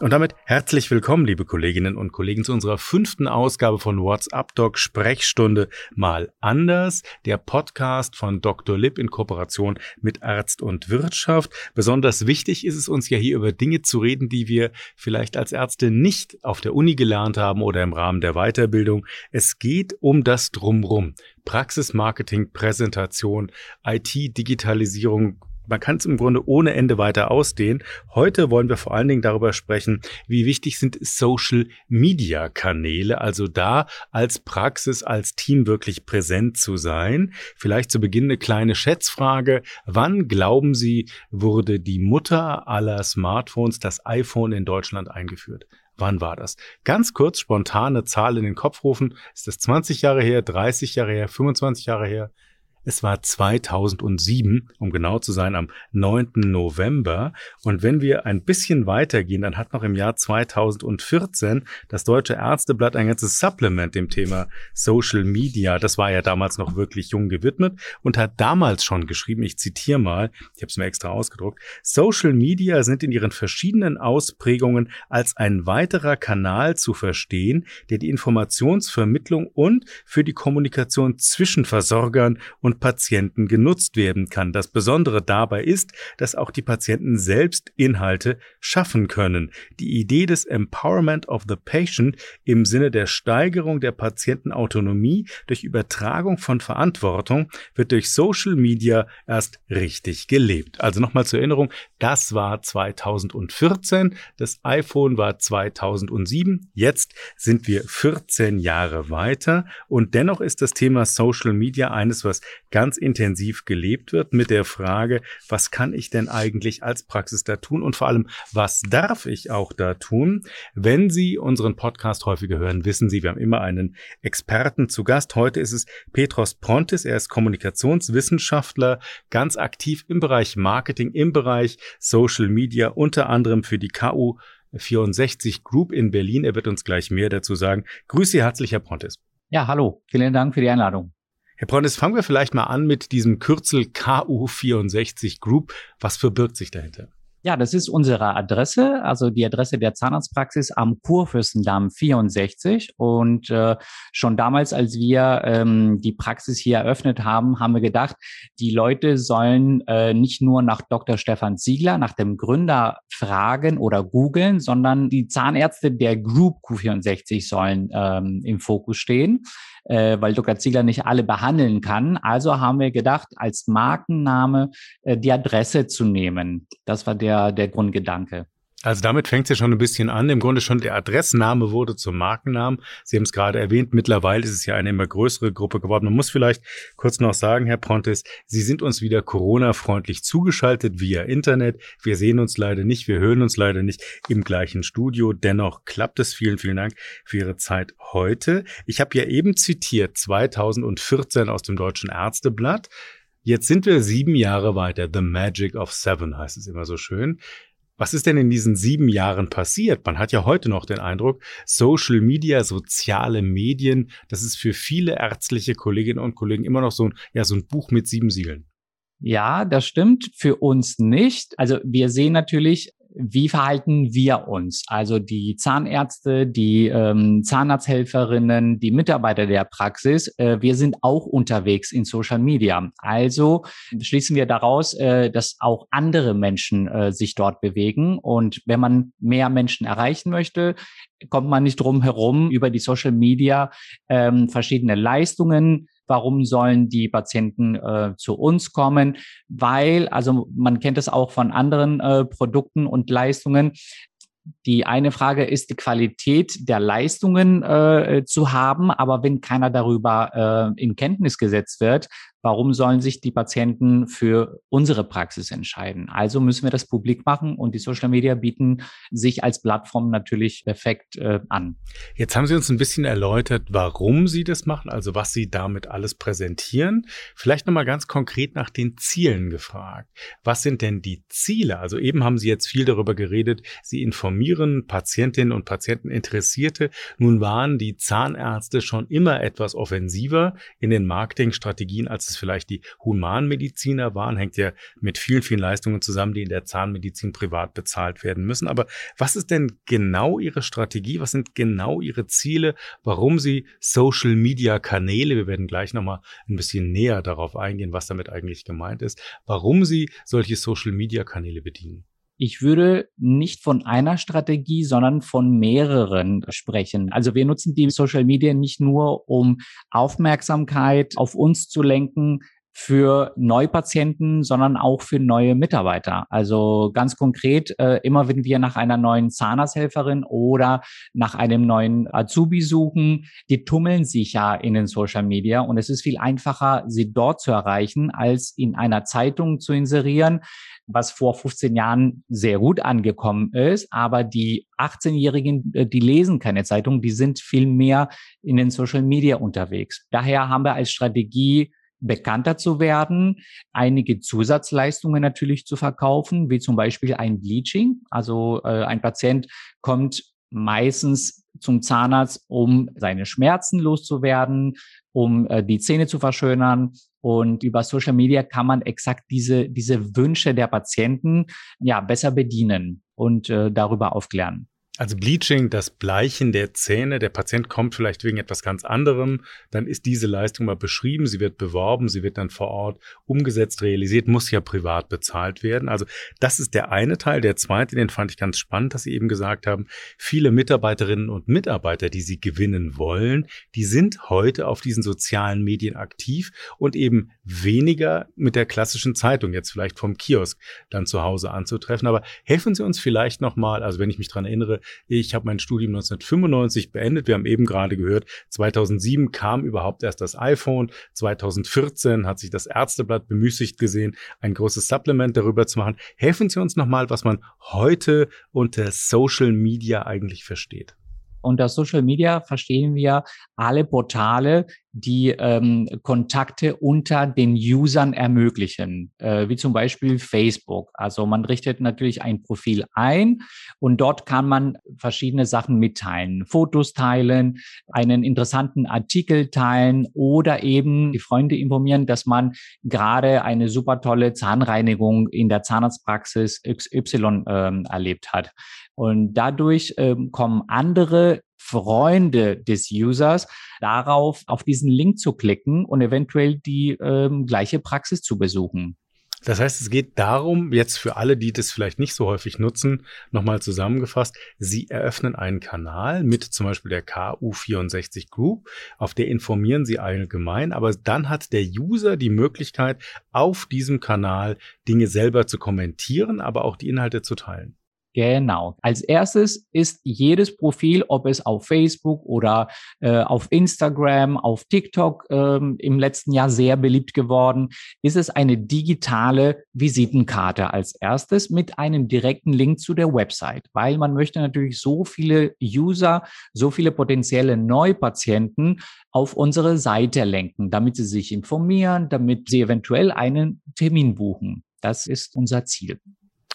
Und damit herzlich willkommen, liebe Kolleginnen und Kollegen, zu unserer fünften Ausgabe von WhatsApp Doc Sprechstunde mal anders, der Podcast von Dr. Lipp in Kooperation mit Arzt und Wirtschaft. Besonders wichtig ist es uns ja hier über Dinge zu reden, die wir vielleicht als Ärzte nicht auf der Uni gelernt haben oder im Rahmen der Weiterbildung. Es geht um das Drumrum. Praxismarketing, Präsentation, IT, Digitalisierung, man kann es im Grunde ohne Ende weiter ausdehnen. Heute wollen wir vor allen Dingen darüber sprechen, wie wichtig sind Social Media Kanäle, also da als Praxis, als Team wirklich präsent zu sein. Vielleicht zu Beginn eine kleine Schätzfrage. Wann glauben Sie, wurde die Mutter aller Smartphones, das iPhone in Deutschland eingeführt? Wann war das? Ganz kurz spontane Zahl in den Kopf rufen. Ist das 20 Jahre her, 30 Jahre her, 25 Jahre her? Es war 2007, um genau zu sein, am 9. November. Und wenn wir ein bisschen weitergehen, dann hat noch im Jahr 2014 das Deutsche Ärzteblatt ein ganzes Supplement dem Thema Social Media, das war ja damals noch wirklich jung gewidmet und hat damals schon geschrieben, ich zitiere mal, ich habe es mir extra ausgedruckt, Social Media sind in ihren verschiedenen Ausprägungen als ein weiterer Kanal zu verstehen, der die Informationsvermittlung und für die Kommunikation zwischen Versorgern und Patienten genutzt werden kann. Das Besondere dabei ist, dass auch die Patienten selbst Inhalte schaffen können. Die Idee des Empowerment of the Patient im Sinne der Steigerung der Patientenautonomie durch Übertragung von Verantwortung wird durch Social Media erst richtig gelebt. Also nochmal zur Erinnerung, das war 2014, das iPhone war 2007, jetzt sind wir 14 Jahre weiter und dennoch ist das Thema Social Media eines, was ganz intensiv gelebt wird mit der Frage, was kann ich denn eigentlich als Praxis da tun und vor allem, was darf ich auch da tun? Wenn Sie unseren Podcast häufiger hören, wissen Sie, wir haben immer einen Experten zu Gast. Heute ist es Petros Prontis. Er ist Kommunikationswissenschaftler, ganz aktiv im Bereich Marketing, im Bereich Social Media, unter anderem für die KU 64 Group in Berlin. Er wird uns gleich mehr dazu sagen. Grüße herzlich, Herr Prontis. Ja, hallo. Vielen Dank für die Einladung. Herr Bronnes, fangen wir vielleicht mal an mit diesem Kürzel KU64 Group. Was verbirgt sich dahinter? Ja, das ist unsere Adresse, also die Adresse der Zahnarztpraxis am Kurfürstendamm 64. Und äh, schon damals, als wir ähm, die Praxis hier eröffnet haben, haben wir gedacht, die Leute sollen äh, nicht nur nach Dr. Stefan Ziegler, nach dem Gründer fragen oder googeln, sondern die Zahnärzte der Group Q64 sollen ähm, im Fokus stehen äh, weil Dr. Ziegler nicht alle behandeln kann. Also haben wir gedacht, als Markenname äh, die Adresse zu nehmen. Das war der, der Grundgedanke. Also damit fängt es ja schon ein bisschen an. Im Grunde schon der Adressname wurde zum Markennamen. Sie haben es gerade erwähnt, mittlerweile ist es ja eine immer größere Gruppe geworden. Man muss vielleicht kurz noch sagen, Herr Pontes, Sie sind uns wieder Corona-freundlich zugeschaltet via Internet. Wir sehen uns leider nicht, wir hören uns leider nicht im gleichen Studio. Dennoch klappt es. Vielen, vielen Dank für Ihre Zeit heute. Ich habe ja eben zitiert 2014 aus dem Deutschen Ärzteblatt. Jetzt sind wir sieben Jahre weiter. The Magic of Seven heißt es immer so schön. Was ist denn in diesen sieben Jahren passiert? Man hat ja heute noch den Eindruck, Social Media, soziale Medien, das ist für viele ärztliche Kolleginnen und Kollegen immer noch so ein, ja, so ein Buch mit sieben Siegeln. Ja, das stimmt. Für uns nicht. Also wir sehen natürlich wie verhalten wir uns? Also die Zahnärzte, die ähm, Zahnarzthelferinnen, die Mitarbeiter der Praxis, äh, wir sind auch unterwegs in Social Media. Also schließen wir daraus, äh, dass auch andere Menschen äh, sich dort bewegen. Und wenn man mehr Menschen erreichen möchte, kommt man nicht drum herum, über die Social Media ähm, verschiedene Leistungen Warum sollen die Patienten äh, zu uns kommen? Weil, also man kennt es auch von anderen äh, Produkten und Leistungen. Die eine Frage ist, die Qualität der Leistungen äh, zu haben, aber wenn keiner darüber äh, in Kenntnis gesetzt wird, warum sollen sich die Patienten für unsere Praxis entscheiden? Also müssen wir das publik machen und die Social Media bieten sich als Plattform natürlich perfekt äh, an. Jetzt haben Sie uns ein bisschen erläutert, warum Sie das machen, also was Sie damit alles präsentieren. Vielleicht nochmal ganz konkret nach den Zielen gefragt. Was sind denn die Ziele? Also eben haben Sie jetzt viel darüber geredet, Sie informieren Patientinnen und Patienten Interessierte. Nun waren die Zahnärzte schon immer etwas offensiver in den Marketingstrategien, als es vielleicht die Humanmediziner waren, hängt ja mit vielen, vielen Leistungen zusammen, die in der Zahnmedizin privat bezahlt werden müssen. Aber was ist denn genau Ihre Strategie? Was sind genau Ihre Ziele? Warum Sie Social Media Kanäle, wir werden gleich nochmal ein bisschen näher darauf eingehen, was damit eigentlich gemeint ist, warum Sie solche Social Media Kanäle bedienen? Ich würde nicht von einer Strategie, sondern von mehreren sprechen. Also wir nutzen die Social Media nicht nur, um Aufmerksamkeit auf uns zu lenken, für Neupatienten, sondern auch für neue Mitarbeiter. Also ganz konkret, äh, immer wenn wir nach einer neuen Zahnarzthelferin oder nach einem neuen Azubi suchen, die tummeln sich ja in den Social Media und es ist viel einfacher, sie dort zu erreichen, als in einer Zeitung zu inserieren was vor 15 Jahren sehr gut angekommen ist. Aber die 18-Jährigen, äh, die lesen keine Zeitung, die sind viel mehr in den Social Media unterwegs. Daher haben wir als Strategie bekannter zu werden, einige Zusatzleistungen natürlich zu verkaufen, wie zum Beispiel ein Bleaching. Also äh, ein Patient kommt meistens zum Zahnarzt, um seine Schmerzen loszuwerden, um äh, die Zähne zu verschönern. Und über Social Media kann man exakt diese, diese Wünsche der Patienten ja besser bedienen und äh, darüber aufklären. Also Bleaching, das Bleichen der Zähne, der Patient kommt vielleicht wegen etwas ganz anderem, dann ist diese Leistung mal beschrieben, sie wird beworben, sie wird dann vor Ort umgesetzt, realisiert, muss ja privat bezahlt werden. Also das ist der eine Teil. Der zweite, den fand ich ganz spannend, dass Sie eben gesagt haben, viele Mitarbeiterinnen und Mitarbeiter, die Sie gewinnen wollen, die sind heute auf diesen sozialen Medien aktiv und eben weniger mit der klassischen Zeitung, jetzt vielleicht vom Kiosk dann zu Hause anzutreffen. Aber helfen Sie uns vielleicht nochmal, also wenn ich mich dran erinnere, ich habe mein Studium 1995 beendet. Wir haben eben gerade gehört, 2007 kam überhaupt erst das iPhone. 2014 hat sich das Ärzteblatt bemüßigt gesehen, ein großes Supplement darüber zu machen. Helfen Sie uns nochmal, was man heute unter Social Media eigentlich versteht. Unter Social Media verstehen wir alle Portale, die ähm, Kontakte unter den Usern ermöglichen, äh, wie zum Beispiel Facebook. Also man richtet natürlich ein Profil ein und dort kann man verschiedene Sachen mitteilen, Fotos teilen, einen interessanten Artikel teilen oder eben die Freunde informieren, dass man gerade eine super tolle Zahnreinigung in der Zahnarztpraxis XY ähm, erlebt hat. Und dadurch ähm, kommen andere Freunde des Users darauf, auf diesen Link zu klicken und eventuell die ähm, gleiche Praxis zu besuchen. Das heißt, es geht darum, jetzt für alle, die das vielleicht nicht so häufig nutzen, nochmal zusammengefasst, Sie eröffnen einen Kanal mit zum Beispiel der KU64 Group, auf der informieren Sie allgemein, aber dann hat der User die Möglichkeit, auf diesem Kanal Dinge selber zu kommentieren, aber auch die Inhalte zu teilen. Genau. Als erstes ist jedes Profil, ob es auf Facebook oder äh, auf Instagram, auf TikTok ähm, im letzten Jahr sehr beliebt geworden, ist es eine digitale Visitenkarte als erstes mit einem direkten Link zu der Website, weil man möchte natürlich so viele User, so viele potenzielle Neupatienten auf unsere Seite lenken, damit sie sich informieren, damit sie eventuell einen Termin buchen. Das ist unser Ziel.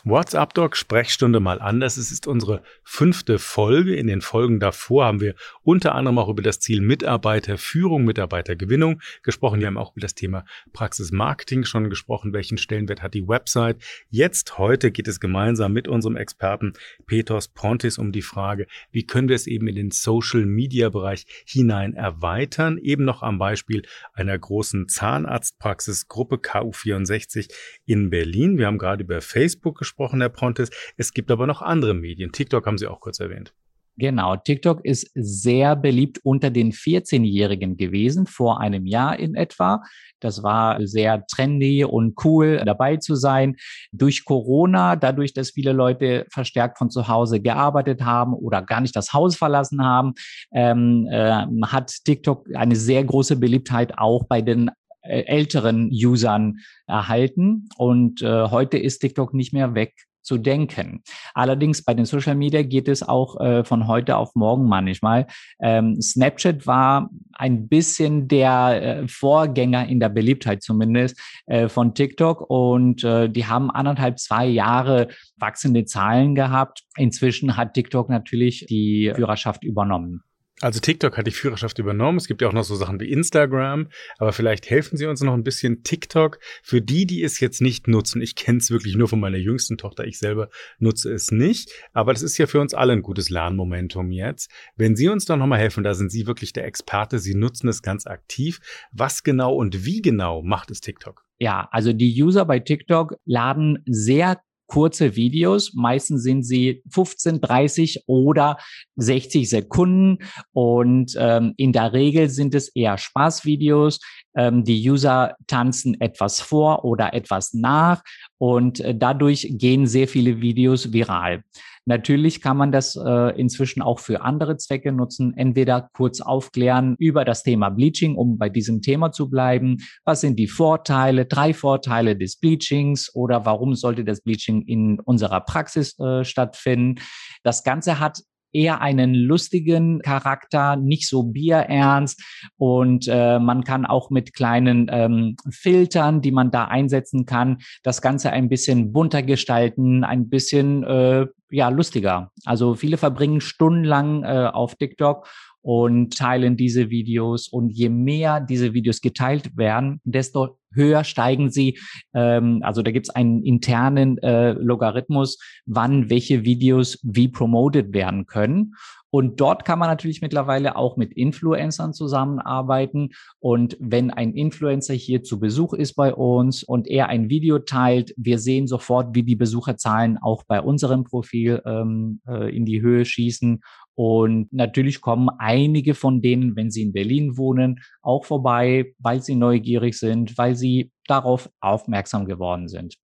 WhatsApp Doc Sprechstunde mal anders. Es ist unsere fünfte Folge. In den Folgen davor haben wir unter anderem auch über das Ziel Mitarbeiterführung, Mitarbeitergewinnung gesprochen. Wir haben auch über das Thema Praxismarketing schon gesprochen. Welchen Stellenwert hat die Website? Jetzt, heute geht es gemeinsam mit unserem Experten Petros Pontis um die Frage, wie können wir es eben in den Social Media Bereich hinein erweitern? Eben noch am Beispiel einer großen Zahnarztpraxis Gruppe KU64 in Berlin. Wir haben gerade über Facebook gesprochen gesprochen, Herr Pontes. Es gibt aber noch andere Medien. TikTok haben Sie auch kurz erwähnt. Genau, TikTok ist sehr beliebt unter den 14-Jährigen gewesen, vor einem Jahr in etwa. Das war sehr trendy und cool dabei zu sein. Durch Corona, dadurch, dass viele Leute verstärkt von zu Hause gearbeitet haben oder gar nicht das Haus verlassen haben, ähm, äh, hat TikTok eine sehr große Beliebtheit auch bei den älteren Usern erhalten. Und äh, heute ist TikTok nicht mehr weg zu denken. Allerdings bei den Social Media geht es auch äh, von heute auf morgen manchmal. Ähm, Snapchat war ein bisschen der äh, Vorgänger in der Beliebtheit zumindest äh, von TikTok und äh, die haben anderthalb, zwei Jahre wachsende Zahlen gehabt. Inzwischen hat TikTok natürlich die Führerschaft übernommen. Also TikTok hat die Führerschaft übernommen. Es gibt ja auch noch so Sachen wie Instagram. Aber vielleicht helfen Sie uns noch ein bisschen TikTok für die, die es jetzt nicht nutzen. Ich kenne es wirklich nur von meiner jüngsten Tochter. Ich selber nutze es nicht. Aber das ist ja für uns alle ein gutes Lernmomentum jetzt. Wenn Sie uns da nochmal helfen, da sind Sie wirklich der Experte. Sie nutzen es ganz aktiv. Was genau und wie genau macht es TikTok? Ja, also die User bei TikTok laden sehr kurze Videos. Meistens sind sie 15, 30 oder 60 Sekunden und ähm, in der Regel sind es eher Spaßvideos. Ähm, die User tanzen etwas vor oder etwas nach und äh, dadurch gehen sehr viele Videos viral. Natürlich kann man das äh, inzwischen auch für andere Zwecke nutzen. Entweder kurz aufklären über das Thema Bleaching, um bei diesem Thema zu bleiben. Was sind die Vorteile, drei Vorteile des Bleachings oder warum sollte das Bleaching in unserer Praxis äh, stattfinden? Das Ganze hat eher einen lustigen Charakter, nicht so bierernst. Und äh, man kann auch mit kleinen ähm, Filtern, die man da einsetzen kann, das Ganze ein bisschen bunter gestalten, ein bisschen äh, ja lustiger. Also viele verbringen stundenlang äh, auf TikTok und teilen diese Videos. Und je mehr diese Videos geteilt werden, desto höher steigen sie. Ähm, also da gibt es einen internen äh, Logarithmus, wann welche Videos wie promoted werden können. Und dort kann man natürlich mittlerweile auch mit Influencern zusammenarbeiten. Und wenn ein Influencer hier zu Besuch ist bei uns und er ein Video teilt, wir sehen sofort, wie die Besucherzahlen auch bei unserem Profil ähm, äh, in die Höhe schießen. Und natürlich kommen einige von denen, wenn sie in Berlin wohnen, auch vorbei, weil sie neugierig sind, weil sie darauf aufmerksam geworden sind.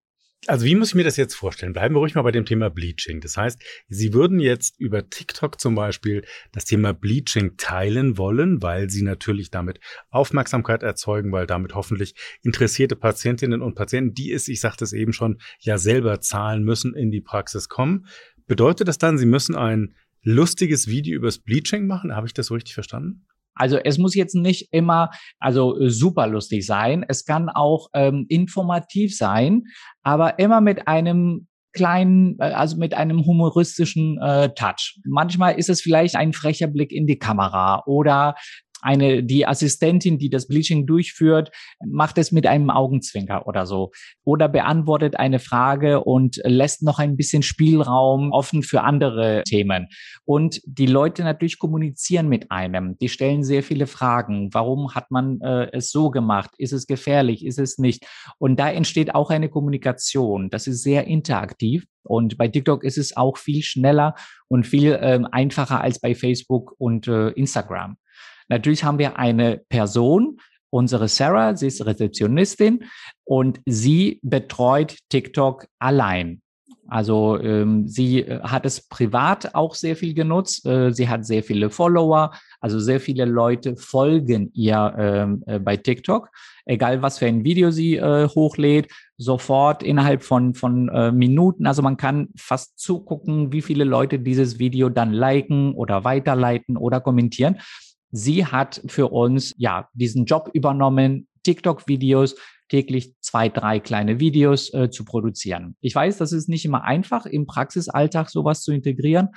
Also wie muss ich mir das jetzt vorstellen? Bleiben wir ruhig mal bei dem Thema Bleaching. Das heißt, Sie würden jetzt über TikTok zum Beispiel das Thema Bleaching teilen wollen, weil Sie natürlich damit Aufmerksamkeit erzeugen, weil damit hoffentlich interessierte Patientinnen und Patienten, die es, ich sagte es eben schon, ja selber zahlen müssen, in die Praxis kommen. Bedeutet das dann, Sie müssen ein lustiges Video übers Bleaching machen? Habe ich das so richtig verstanden? Also es muss jetzt nicht immer also super lustig sein. Es kann auch ähm, informativ sein, aber immer mit einem kleinen, äh, also mit einem humoristischen äh, Touch. Manchmal ist es vielleicht ein frecher Blick in die Kamera oder eine, die Assistentin, die das Bleaching durchführt, macht es mit einem Augenzwinker oder so. Oder beantwortet eine Frage und lässt noch ein bisschen Spielraum offen für andere Themen. Und die Leute natürlich kommunizieren mit einem. Die stellen sehr viele Fragen. Warum hat man äh, es so gemacht? Ist es gefährlich? Ist es nicht? Und da entsteht auch eine Kommunikation. Das ist sehr interaktiv. Und bei TikTok ist es auch viel schneller und viel ähm, einfacher als bei Facebook und äh, Instagram. Natürlich haben wir eine Person, unsere Sarah, sie ist Rezeptionistin und sie betreut TikTok allein. Also ähm, sie äh, hat es privat auch sehr viel genutzt. Äh, sie hat sehr viele Follower, also sehr viele Leute folgen ihr ähm, äh, bei TikTok. Egal was für ein Video sie äh, hochlädt, sofort innerhalb von, von äh, Minuten. Also man kann fast zugucken, wie viele Leute dieses Video dann liken oder weiterleiten oder kommentieren. Sie hat für uns ja diesen Job übernommen, TikTok-Videos täglich zwei, drei kleine Videos äh, zu produzieren. Ich weiß, das ist nicht immer einfach, im Praxisalltag sowas zu integrieren,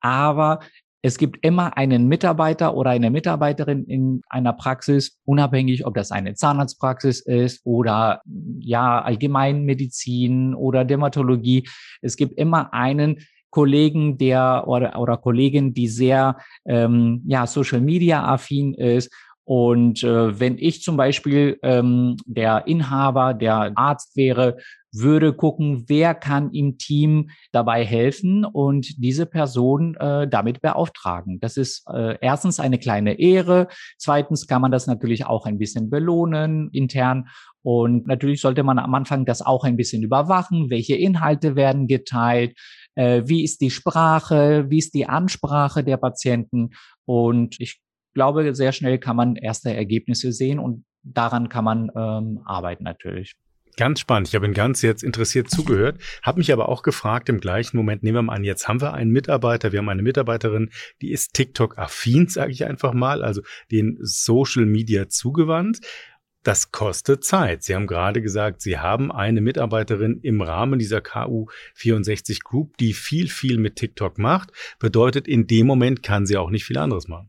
aber es gibt immer einen Mitarbeiter oder eine Mitarbeiterin in einer Praxis, unabhängig, ob das eine Zahnarztpraxis ist oder ja Allgemeinmedizin oder Dermatologie. Es gibt immer einen, Kollegen, der oder, oder Kollegin, die sehr ähm, ja, Social Media affin ist. Und äh, wenn ich zum Beispiel ähm, der Inhaber, der Arzt wäre, würde gucken, wer kann im Team dabei helfen und diese Person äh, damit beauftragen. Das ist äh, erstens eine kleine Ehre. Zweitens kann man das natürlich auch ein bisschen belohnen intern. Und natürlich sollte man am Anfang das auch ein bisschen überwachen. Welche Inhalte werden geteilt? Äh, wie ist die Sprache, wie ist die Ansprache der Patienten. Und ich glaube, sehr schnell kann man erste Ergebnisse sehen und daran kann man ähm, arbeiten natürlich. Ganz spannend. Ich habe ihn ganz jetzt interessiert zugehört, habe mich aber auch gefragt im gleichen Moment, nehmen wir mal an, jetzt haben wir einen Mitarbeiter, wir haben eine Mitarbeiterin, die ist TikTok-affin, sage ich einfach mal, also den Social Media zugewandt. Das kostet Zeit. Sie haben gerade gesagt, Sie haben eine Mitarbeiterin im Rahmen dieser KU64 Group, die viel, viel mit TikTok macht. Bedeutet, in dem Moment kann sie auch nicht viel anderes machen.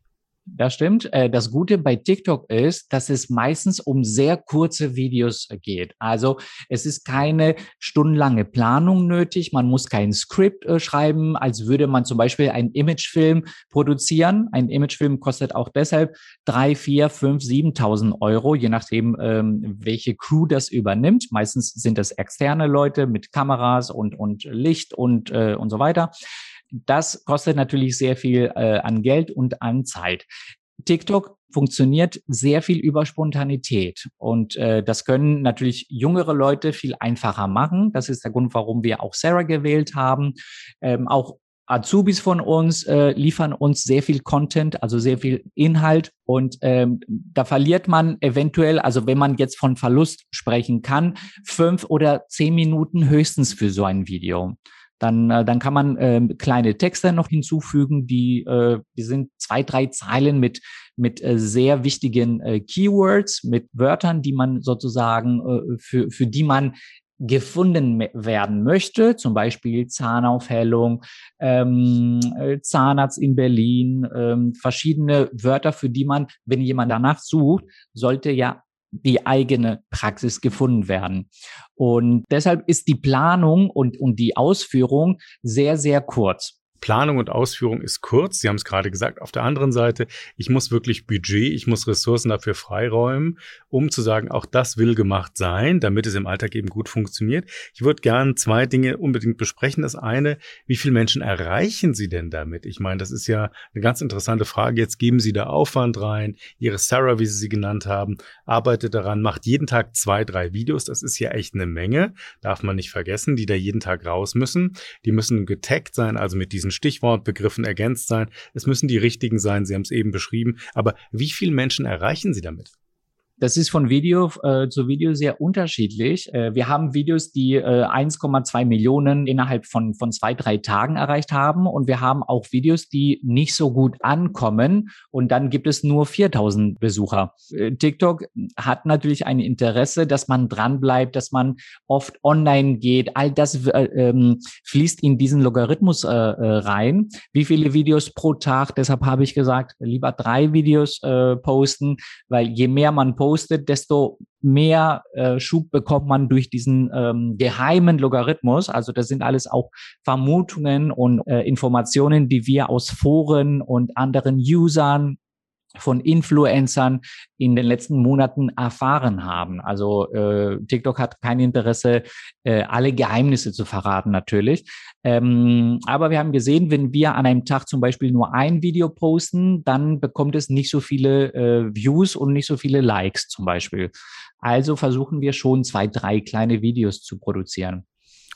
Das stimmt. Äh, das Gute bei TikTok ist, dass es meistens um sehr kurze Videos geht. Also es ist keine stundenlange Planung nötig. Man muss kein Skript äh, schreiben, als würde man zum Beispiel einen Imagefilm produzieren. Ein Imagefilm kostet auch deshalb drei, vier, fünf, siebentausend Euro, je nachdem, ähm, welche Crew das übernimmt. Meistens sind das externe Leute mit Kameras und, und Licht und, äh, und so weiter. Das kostet natürlich sehr viel äh, an Geld und an Zeit. TikTok funktioniert sehr viel über Spontanität und äh, das können natürlich jüngere Leute viel einfacher machen. Das ist der Grund, warum wir auch Sarah gewählt haben. Ähm, auch Azubis von uns äh, liefern uns sehr viel Content, also sehr viel Inhalt und ähm, da verliert man eventuell, also wenn man jetzt von Verlust sprechen kann, fünf oder zehn Minuten höchstens für so ein Video. Dann, äh, dann kann man äh, kleine Texte noch hinzufügen, die, äh, die sind zwei, drei Zeilen mit, mit äh, sehr wichtigen äh, Keywords, mit Wörtern, die man sozusagen, äh, für, für die man gefunden werden möchte, zum Beispiel Zahnaufhellung, ähm, äh, Zahnarzt in Berlin, ähm, verschiedene Wörter, für die man, wenn jemand danach sucht, sollte ja die eigene Praxis gefunden werden. Und deshalb ist die Planung und, und die Ausführung sehr, sehr kurz. Planung und Ausführung ist kurz. Sie haben es gerade gesagt. Auf der anderen Seite, ich muss wirklich Budget, ich muss Ressourcen dafür freiräumen, um zu sagen, auch das will gemacht sein, damit es im Alltag eben gut funktioniert. Ich würde gern zwei Dinge unbedingt besprechen. Das eine, wie viele Menschen erreichen Sie denn damit? Ich meine, das ist ja eine ganz interessante Frage. Jetzt geben Sie da Aufwand rein. Ihre Sarah, wie Sie sie genannt haben, arbeitet daran, macht jeden Tag zwei, drei Videos. Das ist ja echt eine Menge. Darf man nicht vergessen, die da jeden Tag raus müssen. Die müssen getaggt sein, also mit diesen diesen Stichwortbegriffen ergänzt sein. Es müssen die richtigen sein, Sie haben es eben beschrieben. Aber wie viele Menschen erreichen Sie damit? Das ist von Video äh, zu Video sehr unterschiedlich. Äh, wir haben Videos, die äh, 1,2 Millionen innerhalb von, von zwei, drei Tagen erreicht haben. Und wir haben auch Videos, die nicht so gut ankommen. Und dann gibt es nur 4000 Besucher. Äh, TikTok hat natürlich ein Interesse, dass man dranbleibt, dass man oft online geht. All das äh, ähm, fließt in diesen Logarithmus äh, rein. Wie viele Videos pro Tag? Deshalb habe ich gesagt, lieber drei Videos posten, weil je mehr man postet, postet, desto mehr äh, Schub bekommt man durch diesen ähm, geheimen Logarithmus. Also das sind alles auch Vermutungen und äh, Informationen, die wir aus Foren und anderen Usern von Influencern in den letzten Monaten erfahren haben. Also äh, TikTok hat kein Interesse, äh, alle Geheimnisse zu verraten natürlich. Ähm, aber wir haben gesehen, wenn wir an einem Tag zum Beispiel nur ein Video posten, dann bekommt es nicht so viele äh, Views und nicht so viele Likes zum Beispiel. Also versuchen wir schon zwei, drei kleine Videos zu produzieren.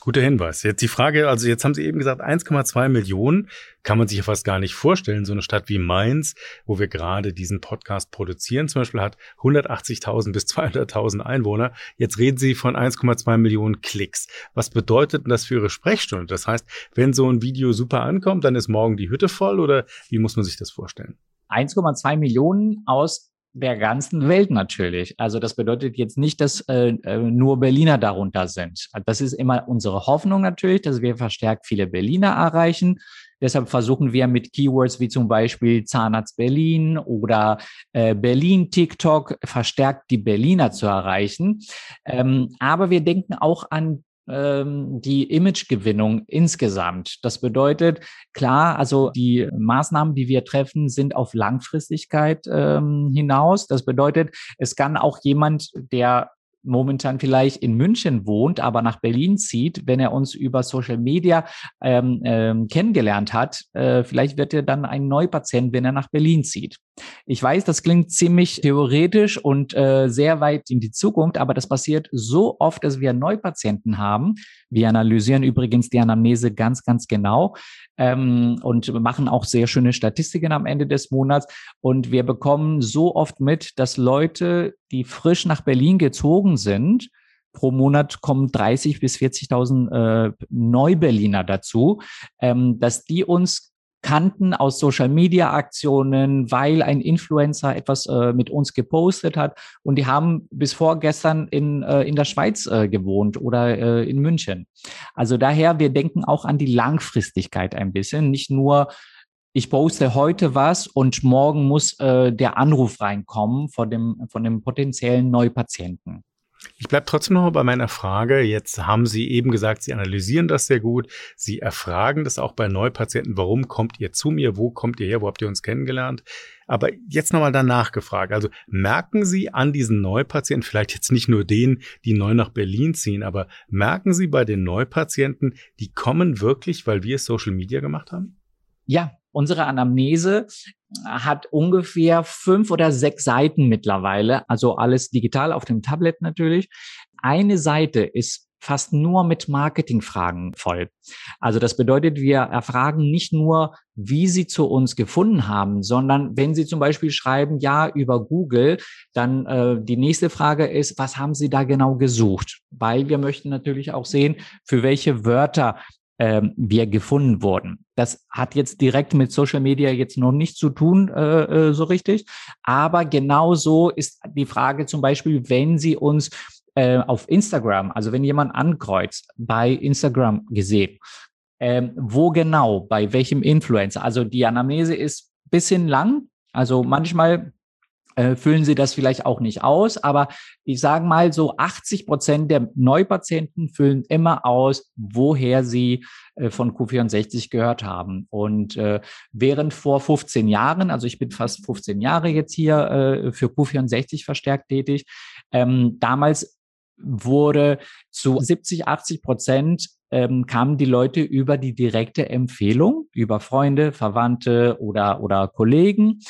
Guter Hinweis. Jetzt die Frage, also jetzt haben Sie eben gesagt, 1,2 Millionen kann man sich ja fast gar nicht vorstellen. So eine Stadt wie Mainz, wo wir gerade diesen Podcast produzieren, zum Beispiel hat 180.000 bis 200.000 Einwohner. Jetzt reden Sie von 1,2 Millionen Klicks. Was bedeutet denn das für Ihre Sprechstunde? Das heißt, wenn so ein Video super ankommt, dann ist morgen die Hütte voll oder wie muss man sich das vorstellen? 1,2 Millionen aus der ganzen Welt natürlich. Also das bedeutet jetzt nicht, dass äh, äh, nur Berliner darunter sind. Das ist immer unsere Hoffnung natürlich, dass wir verstärkt viele Berliner erreichen. Deshalb versuchen wir mit Keywords wie zum Beispiel Zahnarzt Berlin oder äh, Berlin TikTok verstärkt die Berliner zu erreichen. Ähm, aber wir denken auch an die Imagegewinnung insgesamt. Das bedeutet, klar, also die Maßnahmen, die wir treffen, sind auf Langfristigkeit ähm, hinaus. Das bedeutet, es kann auch jemand, der momentan vielleicht in München wohnt, aber nach Berlin zieht, wenn er uns über Social Media ähm, ähm, kennengelernt hat, äh, vielleicht wird er dann ein Neupatient, wenn er nach Berlin zieht. Ich weiß, das klingt ziemlich theoretisch und äh, sehr weit in die Zukunft, aber das passiert so oft, dass wir Neupatienten haben. Wir analysieren übrigens die Anamnese ganz, ganz genau ähm, und machen auch sehr schöne Statistiken am Ende des Monats. Und wir bekommen so oft mit, dass Leute, die frisch nach Berlin gezogen sind, pro Monat kommen 30 bis 40.000 äh, Neuberliner dazu, ähm, dass die uns kannten aus Social Media Aktionen, weil ein Influencer etwas äh, mit uns gepostet hat und die haben bis vorgestern in, äh, in der Schweiz äh, gewohnt oder äh, in München. Also daher, wir denken auch an die Langfristigkeit ein bisschen, nicht nur ich poste heute was und morgen muss äh, der Anruf reinkommen von dem, von dem potenziellen Neupatienten. Ich bleibe trotzdem noch bei meiner Frage. Jetzt haben Sie eben gesagt, Sie analysieren das sehr gut. Sie erfragen das auch bei Neupatienten. Warum kommt ihr zu mir? Wo kommt ihr her? Wo habt ihr uns kennengelernt? Aber jetzt nochmal danach gefragt. Also merken Sie an diesen Neupatienten, vielleicht jetzt nicht nur denen, die neu nach Berlin ziehen, aber merken Sie bei den Neupatienten, die kommen wirklich, weil wir Social Media gemacht haben? Ja, unsere Anamnese hat ungefähr fünf oder sechs Seiten mittlerweile, also alles digital auf dem Tablet natürlich. Eine Seite ist fast nur mit Marketingfragen voll. Also das bedeutet, wir erfragen nicht nur, wie Sie zu uns gefunden haben, sondern wenn Sie zum Beispiel schreiben, ja, über Google, dann äh, die nächste Frage ist, was haben Sie da genau gesucht? Weil wir möchten natürlich auch sehen, für welche Wörter ähm, wir gefunden wurden. Das hat jetzt direkt mit Social Media jetzt noch nicht zu tun, äh, äh, so richtig. Aber genauso ist die Frage zum Beispiel, wenn Sie uns äh, auf Instagram, also wenn jemand ankreuzt, bei Instagram gesehen, ähm, wo genau, bei welchem Influencer? Also die Anamnese ist bisschen lang. Also manchmal äh, füllen sie das vielleicht auch nicht aus, aber ich sage mal so 80 Prozent der Neupatienten füllen immer aus, woher sie äh, von Q64 gehört haben. Und äh, während vor 15 Jahren, also ich bin fast 15 Jahre jetzt hier äh, für Q64 verstärkt tätig, ähm, damals wurde zu 70, 80 Prozent ähm, kamen die Leute über die direkte Empfehlung, über Freunde, Verwandte oder, oder Kollegen.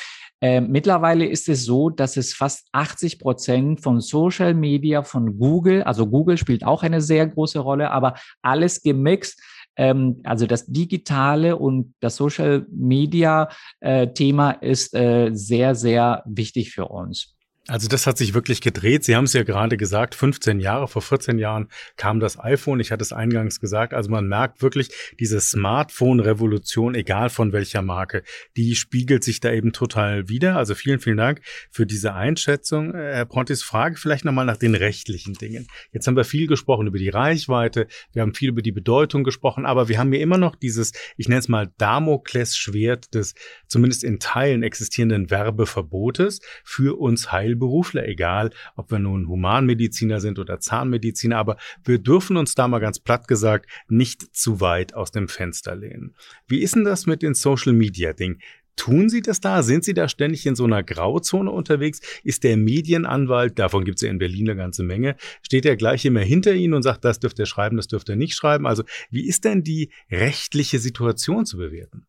Äh, mittlerweile ist es so, dass es fast 80 Prozent von Social Media von Google, also Google spielt auch eine sehr große Rolle, aber alles gemixt. Ähm, also das digitale und das Social Media äh, Thema ist äh, sehr, sehr wichtig für uns. Also das hat sich wirklich gedreht. Sie haben es ja gerade gesagt, 15 Jahre, vor 14 Jahren kam das iPhone. Ich hatte es eingangs gesagt. Also man merkt wirklich diese Smartphone-Revolution, egal von welcher Marke, die spiegelt sich da eben total wieder. Also vielen, vielen Dank für diese Einschätzung. Äh, Herr Pontis, Frage vielleicht nochmal nach den rechtlichen Dingen. Jetzt haben wir viel gesprochen über die Reichweite. Wir haben viel über die Bedeutung gesprochen, aber wir haben hier immer noch dieses, ich nenne es mal Damoklesschwert des zumindest in Teilen existierenden Werbeverbotes für uns Heil Heilberufler, egal ob wir nun Humanmediziner sind oder Zahnmediziner, aber wir dürfen uns da mal ganz platt gesagt nicht zu weit aus dem Fenster lehnen. Wie ist denn das mit den Social Media Ding? Tun Sie das da? Sind Sie da ständig in so einer Grauzone unterwegs? Ist der Medienanwalt, davon gibt es ja in Berlin eine ganze Menge, steht er gleich immer hinter Ihnen und sagt, das dürft ihr schreiben, das dürft ihr nicht schreiben? Also wie ist denn die rechtliche Situation zu bewerten?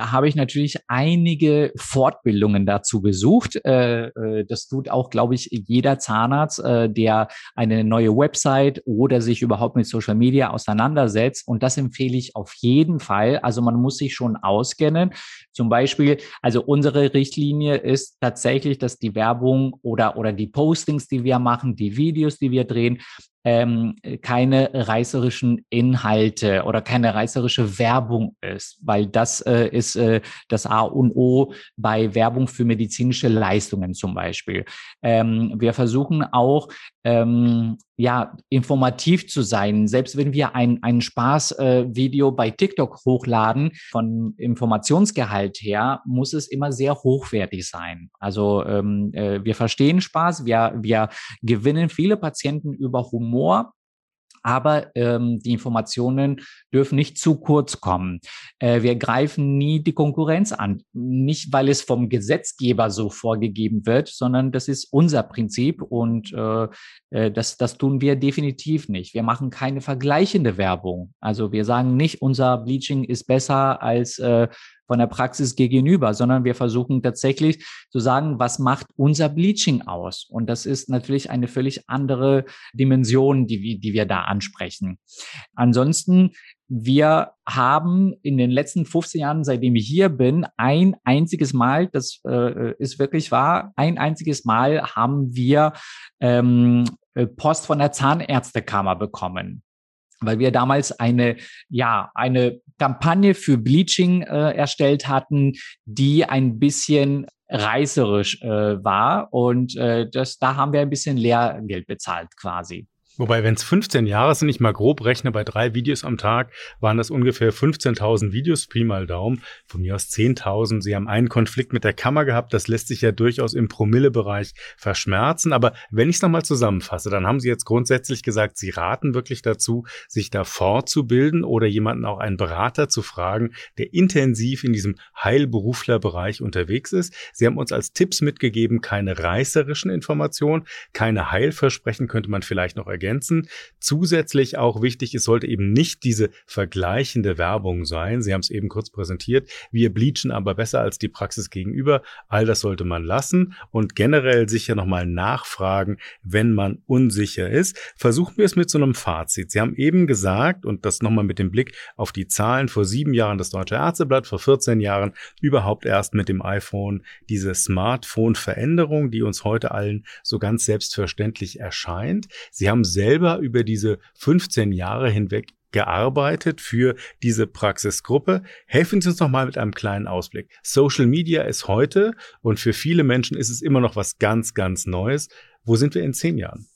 Da habe ich natürlich einige Fortbildungen dazu besucht. Äh, äh, das tut auch, glaube ich, jeder Zahnarzt, äh, der eine neue Website oder sich überhaupt mit Social Media auseinandersetzt. Und das empfehle ich auf jeden Fall. Also man muss sich schon auskennen. Zum Beispiel, also unsere Richtlinie ist tatsächlich, dass die Werbung oder, oder die Postings, die wir machen, die Videos, die wir drehen, ähm, keine reißerischen Inhalte oder keine reißerische Werbung ist, weil das äh, ist äh, das A und O bei Werbung für medizinische Leistungen zum Beispiel. Ähm, wir versuchen auch ähm, ja, informativ zu sein. Selbst wenn wir ein, ein Spaßvideo äh, bei TikTok hochladen, von Informationsgehalt her, muss es immer sehr hochwertig sein. Also ähm, äh, wir verstehen Spaß, wir, wir gewinnen viele Patienten über Humor, aber ähm, die Informationen dürfen nicht zu kurz kommen. Äh, wir greifen nie die Konkurrenz an, nicht weil es vom Gesetzgeber so vorgegeben wird, sondern das ist unser Prinzip und äh, äh, das, das tun wir definitiv nicht. Wir machen keine vergleichende Werbung. Also wir sagen nicht, unser Bleaching ist besser als äh, von der Praxis gegenüber, sondern wir versuchen tatsächlich zu sagen, was macht unser Bleaching aus? Und das ist natürlich eine völlig andere Dimension, die, die wir da ansprechen. Ansonsten wir haben in den letzten 15 Jahren, seitdem ich hier bin, ein einziges Mal, das äh, ist wirklich wahr, ein einziges Mal haben wir ähm, äh, Post von der Zahnärztekammer bekommen weil wir damals eine, ja, eine Kampagne für Bleaching äh, erstellt hatten, die ein bisschen reißerisch äh, war und äh, das, da haben wir ein bisschen Lehrgeld bezahlt quasi. Wobei, wenn es 15 Jahre sind, ich mal grob rechne, bei drei Videos am Tag waren das ungefähr 15.000 Videos, Pi mal Daumen, von mir aus 10.000. Sie haben einen Konflikt mit der Kammer gehabt, das lässt sich ja durchaus im Promillebereich verschmerzen. Aber wenn ich es nochmal zusammenfasse, dann haben Sie jetzt grundsätzlich gesagt, Sie raten wirklich dazu, sich da fortzubilden oder jemanden auch einen Berater zu fragen, der intensiv in diesem Heilberuflerbereich unterwegs ist. Sie haben uns als Tipps mitgegeben, keine reißerischen Informationen, keine Heilversprechen könnte man vielleicht noch ergänzen ergänzen. Zusätzlich auch wichtig, es sollte eben nicht diese vergleichende Werbung sein. Sie haben es eben kurz präsentiert. Wir bleachen aber besser als die Praxis gegenüber. All das sollte man lassen und generell sicher nochmal nachfragen, wenn man unsicher ist. Versuchen wir es mit so einem Fazit. Sie haben eben gesagt, und das nochmal mit dem Blick auf die Zahlen, vor sieben Jahren das Deutsche Ärzteblatt, vor 14 Jahren überhaupt erst mit dem iPhone diese Smartphone-Veränderung, die uns heute allen so ganz selbstverständlich erscheint. Sie haben selber über diese 15 Jahre hinweg gearbeitet für diese Praxisgruppe. Helfen Sie uns noch mal mit einem kleinen Ausblick. Social Media ist heute und für viele Menschen ist es immer noch was ganz, ganz Neues. Wo sind wir in zehn Jahren?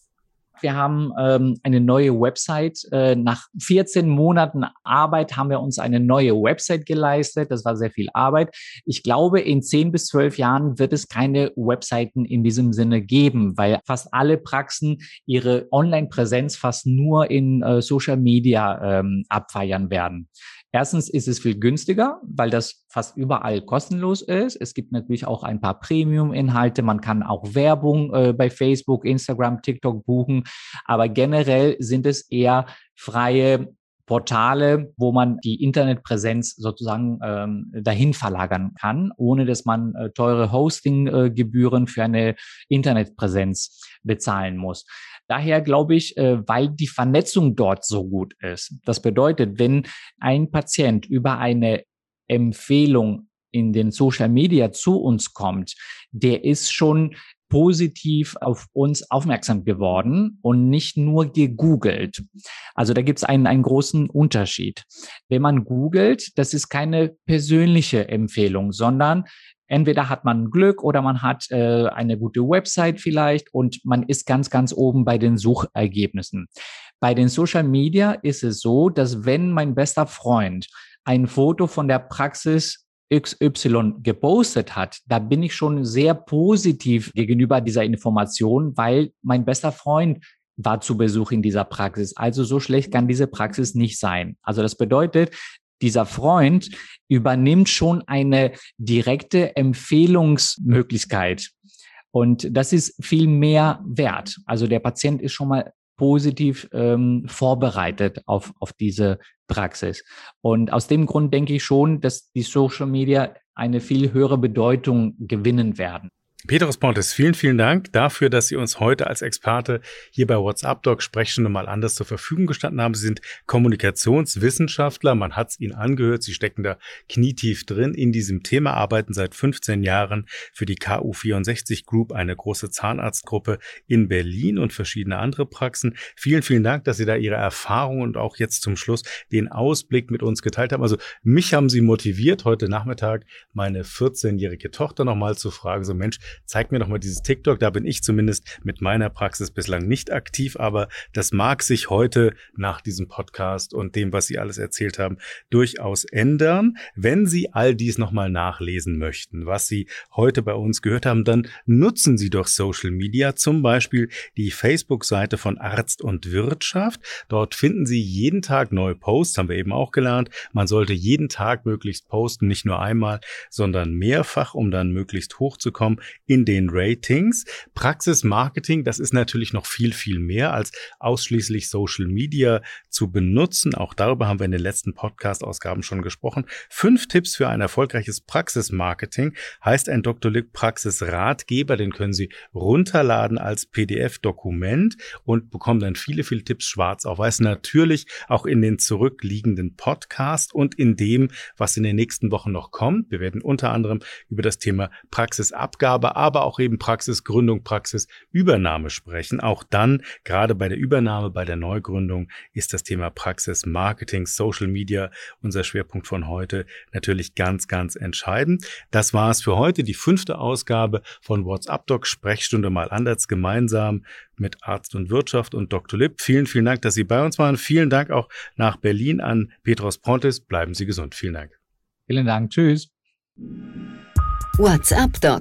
Wir haben ähm, eine neue Website. Äh, nach 14 Monaten Arbeit haben wir uns eine neue Website geleistet. Das war sehr viel Arbeit. Ich glaube, in 10 bis 12 Jahren wird es keine Webseiten in diesem Sinne geben, weil fast alle Praxen ihre Online-Präsenz fast nur in äh, Social Media ähm, abfeiern werden. Erstens ist es viel günstiger, weil das fast überall kostenlos ist. Es gibt natürlich auch ein paar Premium-Inhalte. Man kann auch Werbung äh, bei Facebook, Instagram, TikTok buchen. Aber generell sind es eher freie Portale, wo man die Internetpräsenz sozusagen ähm, dahin verlagern kann, ohne dass man äh, teure Hostinggebühren äh, für eine Internetpräsenz bezahlen muss. Daher glaube ich, äh, weil die Vernetzung dort so gut ist. Das bedeutet, wenn ein Patient über eine Empfehlung in den Social Media zu uns kommt, der ist schon positiv auf uns aufmerksam geworden und nicht nur gegoogelt. Also da gibt es einen, einen großen Unterschied. Wenn man googelt, das ist keine persönliche Empfehlung, sondern entweder hat man Glück oder man hat äh, eine gute Website vielleicht und man ist ganz, ganz oben bei den Suchergebnissen. Bei den Social Media ist es so, dass wenn mein bester Freund ein Foto von der Praxis XY gepostet hat, da bin ich schon sehr positiv gegenüber dieser Information, weil mein bester Freund war zu Besuch in dieser Praxis. Also so schlecht kann diese Praxis nicht sein. Also das bedeutet, dieser Freund übernimmt schon eine direkte Empfehlungsmöglichkeit. Und das ist viel mehr wert. Also der Patient ist schon mal positiv ähm, vorbereitet auf, auf diese Praxis. Und aus dem Grund denke ich schon, dass die Social Media eine viel höhere Bedeutung gewinnen werden. Petrus Pontes, vielen, vielen Dank dafür, dass Sie uns heute als Experte hier bei WhatsApp Doc Sprechstunde mal anders zur Verfügung gestanden haben. Sie sind Kommunikationswissenschaftler, man hat es Ihnen angehört, Sie stecken da knietief drin in diesem Thema, arbeiten seit 15 Jahren für die KU64 Group, eine große Zahnarztgruppe in Berlin und verschiedene andere Praxen. Vielen, vielen Dank, dass Sie da Ihre Erfahrungen und auch jetzt zum Schluss den Ausblick mit uns geteilt haben. Also mich haben Sie motiviert, heute Nachmittag meine 14-jährige Tochter nochmal zu fragen, so Mensch, zeig mir doch mal dieses TikTok. Da bin ich zumindest mit meiner Praxis bislang nicht aktiv, aber das mag sich heute nach diesem Podcast und dem, was Sie alles erzählt haben, durchaus ändern. Wenn Sie all dies nochmal nachlesen möchten, was Sie heute bei uns gehört haben, dann nutzen Sie doch Social Media, zum Beispiel die Facebook-Seite von Arzt und Wirtschaft. Dort finden Sie jeden Tag neue Posts, haben wir eben auch gelernt. Man sollte jeden Tag möglichst posten, nicht nur einmal, sondern mehrfach, um dann möglichst hochzukommen in den Ratings. Praxismarketing, das ist natürlich noch viel, viel mehr als ausschließlich Social Media zu benutzen. Auch darüber haben wir in den letzten Podcast-Ausgaben schon gesprochen. Fünf Tipps für ein erfolgreiches Praxismarketing heißt ein Dr. Lick Praxisratgeber. Den können Sie runterladen als PDF-Dokument und bekommen dann viele, viele Tipps schwarz auf weiß. Natürlich auch in den zurückliegenden Podcast und in dem, was in den nächsten Wochen noch kommt. Wir werden unter anderem über das Thema Praxisabgabe, aber auch eben Praxisgründung, Praxisübernahme sprechen. Auch dann, gerade bei der Übernahme, bei der Neugründung, ist das Thema Praxismarketing, Social Media unser Schwerpunkt von heute natürlich ganz, ganz entscheidend. Das war es für heute, die fünfte Ausgabe von WhatsApp Doc Sprechstunde mal anders gemeinsam mit Arzt und Wirtschaft und Dr. Lipp. Vielen, vielen Dank, dass Sie bei uns waren. Vielen Dank auch nach Berlin an Petros Pontes. Bleiben Sie gesund. Vielen Dank. Vielen Dank. Tschüss. WhatsApp Doc.